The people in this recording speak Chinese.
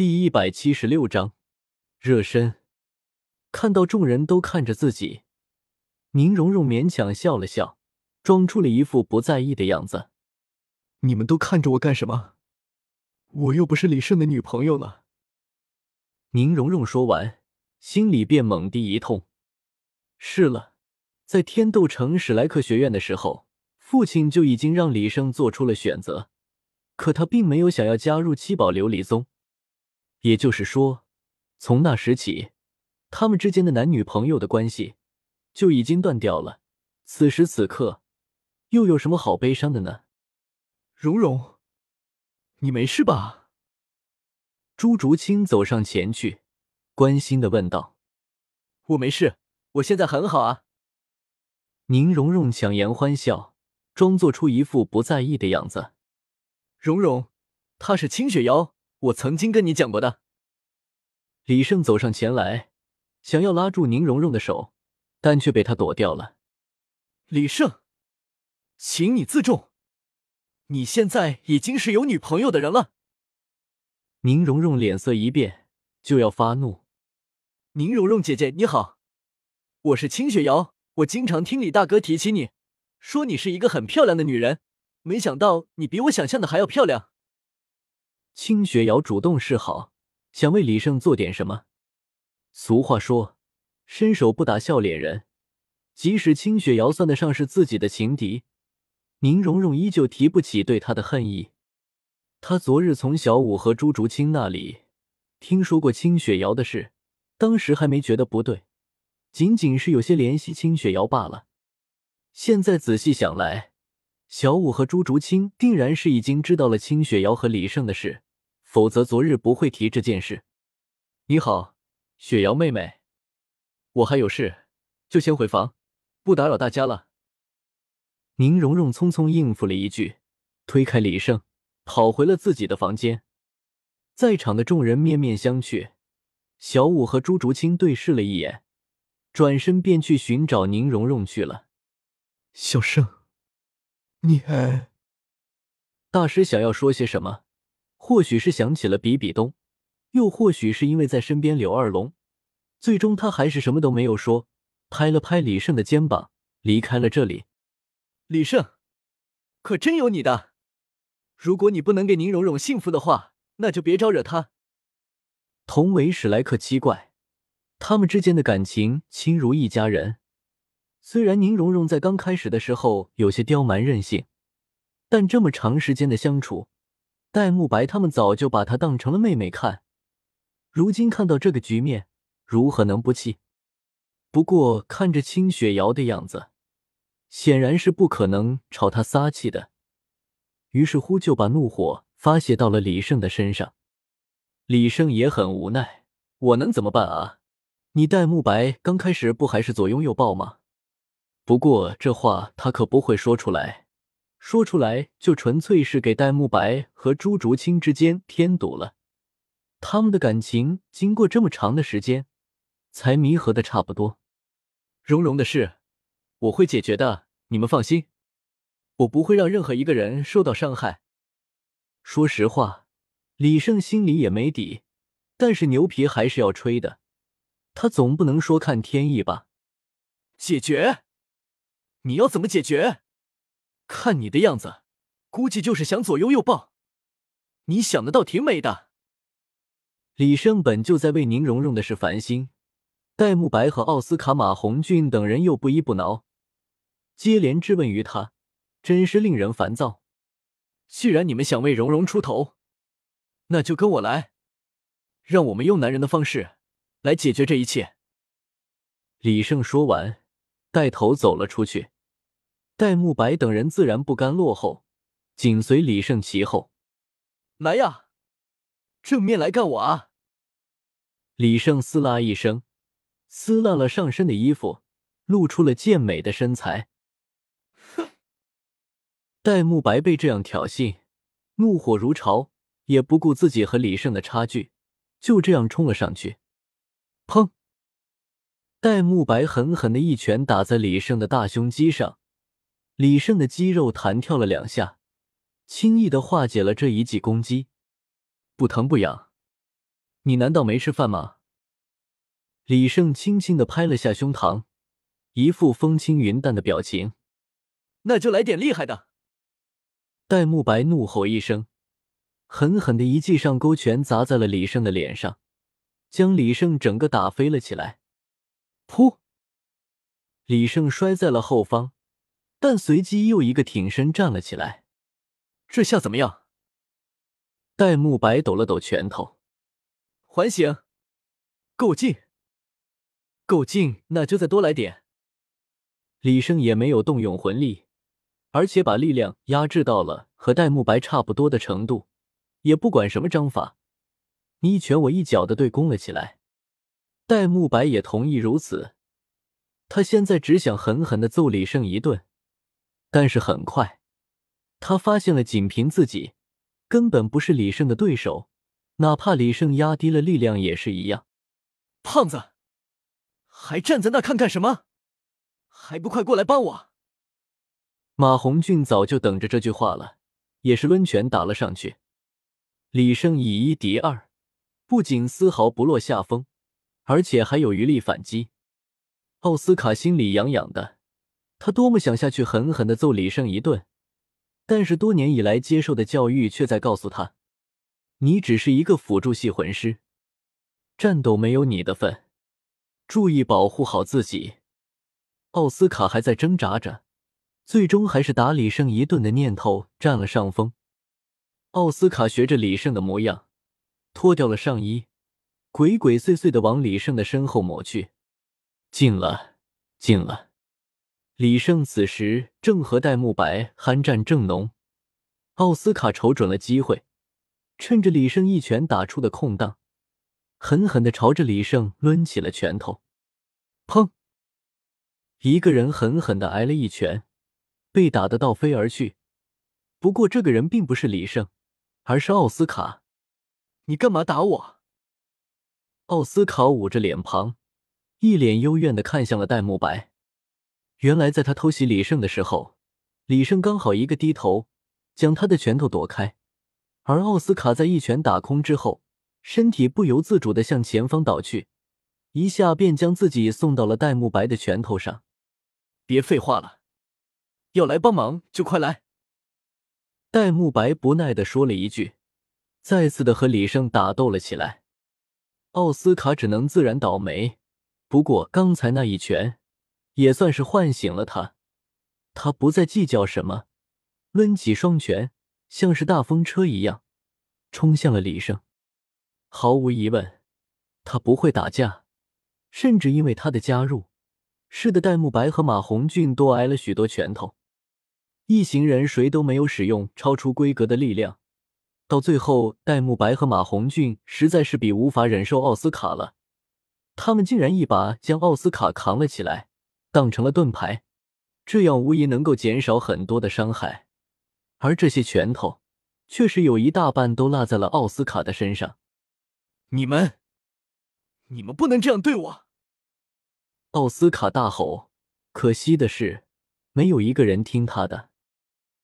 第一百七十六章热身。看到众人都看着自己，宁荣荣勉强笑了笑，装出了一副不在意的样子。你们都看着我干什么？我又不是李胜的女朋友了。宁荣荣说完，心里便猛地一痛。是了，在天斗城史莱克学院的时候，父亲就已经让李胜做出了选择，可他并没有想要加入七宝琉璃宗。也就是说，从那时起，他们之间的男女朋友的关系就已经断掉了。此时此刻，又有什么好悲伤的呢？蓉蓉，你没事吧？朱竹清走上前去，关心的问道：“我没事，我现在很好啊。”宁荣荣强颜欢笑，装作出一副不在意的样子。蓉蓉，她是清雪瑶。我曾经跟你讲过的。李胜走上前来，想要拉住宁荣荣的手，但却被他躲掉了。李胜，请你自重，你现在已经是有女朋友的人了。宁荣荣脸色一变，就要发怒。宁荣荣姐姐你好，我是清雪瑶，我经常听李大哥提起你，说你是一个很漂亮的女人，没想到你比我想象的还要漂亮。清雪瑶主动示好，想为李胜做点什么。俗话说，伸手不打笑脸人。即使清雪瑶算得上是自己的情敌，宁荣荣依旧提不起对他的恨意。他昨日从小五和朱竹清那里听说过清雪瑶的事，当时还没觉得不对，仅仅是有些怜惜清雪瑶罢了。现在仔细想来，小五和朱竹清定然是已经知道了清雪瑶和李胜的事。否则昨日不会提这件事。你好，雪瑶妹妹，我还有事，就先回房，不打扰大家了。宁荣荣匆匆应付了一句，推开李胜，跑回了自己的房间。在场的众人面面相觑，小五和朱竹清对视了一眼，转身便去寻找宁荣荣去了。小胜，你还……大师想要说些什么？或许是想起了比比东，又或许是因为在身边柳二龙，最终他还是什么都没有说，拍了拍李胜的肩膀，离开了这里。李胜，可真有你的！如果你不能给宁荣荣幸福的话，那就别招惹他。同为史莱克七怪，他们之间的感情亲如一家人。虽然宁荣荣在刚开始的时候有些刁蛮任性，但这么长时间的相处。戴沐白他们早就把她当成了妹妹看，如今看到这个局面，如何能不气？不过看着清雪瑶的样子，显然是不可能朝她撒气的，于是乎就把怒火发泄到了李胜的身上。李胜也很无奈，我能怎么办啊？你戴沐白刚开始不还是左拥右抱吗？不过这话他可不会说出来。说出来就纯粹是给戴沐白和朱竹清之间添堵了。他们的感情经过这么长的时间，才弥合的差不多。蓉蓉的事，我会解决的，你们放心，我不会让任何一个人受到伤害。说实话，李胜心里也没底，但是牛皮还是要吹的。他总不能说看天意吧？解决？你要怎么解决？看你的样子，估计就是想左拥右抱。你想的倒挺美的。李胜本就在为宁荣荣的事烦心，戴沐白和奥斯卡、马红俊等人又不依不挠，接连质问于他，真是令人烦躁。既然你们想为蓉蓉出头，那就跟我来，让我们用男人的方式来解决这一切。李胜说完，带头走了出去。戴沐白等人自然不甘落后，紧随李胜其后。来呀，正面来干我啊！李胜撕拉一声，撕烂了上身的衣服，露出了健美的身材。哼！戴沐白被这样挑衅，怒火如潮，也不顾自己和李胜的差距，就这样冲了上去。砰！戴沐白狠狠的一拳打在李胜的大胸肌上。李胜的肌肉弹跳了两下，轻易的化解了这一记攻击，不疼不痒。你难道没吃饭吗？李胜轻轻的拍了下胸膛，一副风轻云淡的表情。那就来点厉害的！戴沐白怒吼一声，狠狠的一记上勾拳砸在了李胜的脸上，将李胜整个打飞了起来。噗！李胜摔在了后方，但随即又一个挺身站了起来。这下怎么样？戴沐白抖了抖拳头，还行，够劲。够劲，那就再多来点。李胜也没有动用魂力，而且把力量压制到了和戴沐白差不多的程度，也不管什么章法，你一拳我一脚的对攻了起来。戴沐白也同意如此，他现在只想狠狠的揍李胜一顿。但是很快，他发现了仅凭自己根本不是李胜的对手，哪怕李胜压低了力量也是一样。胖子。还站在那看干什么？还不快过来帮我！马红俊早就等着这句话了，也是抡拳打了上去。李胜以一敌二，不仅丝毫不落下风，而且还有余力反击。奥斯卡心里痒痒的，他多么想下去狠狠的揍李胜一顿，但是多年以来接受的教育却在告诉他：你只是一个辅助系魂师，战斗没有你的份。注意保护好自己。奥斯卡还在挣扎着，最终还是打李胜一顿的念头占了上风。奥斯卡学着李胜的模样，脱掉了上衣，鬼鬼祟祟的往李胜的身后抹去。进了，进了。李胜此时正和戴沐白酣战正浓，奥斯卡瞅准了机会，趁着李胜一拳打出的空档。狠狠的朝着李胜抡起了拳头，砰！一个人狠狠的挨了一拳，被打得倒飞而去。不过这个人并不是李胜，而是奥斯卡。你干嘛打我？奥斯卡捂着脸庞，一脸幽怨的看向了戴沐白。原来在他偷袭李胜的时候，李胜刚好一个低头，将他的拳头躲开，而奥斯卡在一拳打空之后。身体不由自主的向前方倒去，一下便将自己送到了戴沐白的拳头上。别废话了，要来帮忙就快来。戴沐白不耐的说了一句，再次的和李胜打斗了起来。奥斯卡只能自然倒霉，不过刚才那一拳也算是唤醒了他，他不再计较什么，抡起双拳，像是大风车一样冲向了李胜。毫无疑问，他不会打架，甚至因为他的加入，使得戴沐白和马红俊多挨了许多拳头。一行人谁都没有使用超出规格的力量，到最后，戴沐白和马红俊实在是比无法忍受奥斯卡了，他们竟然一把将奥斯卡扛了起来，当成了盾牌，这样无疑能够减少很多的伤害，而这些拳头，确实有一大半都落在了奥斯卡的身上。你们，你们不能这样对我！奥斯卡大吼。可惜的是，没有一个人听他的。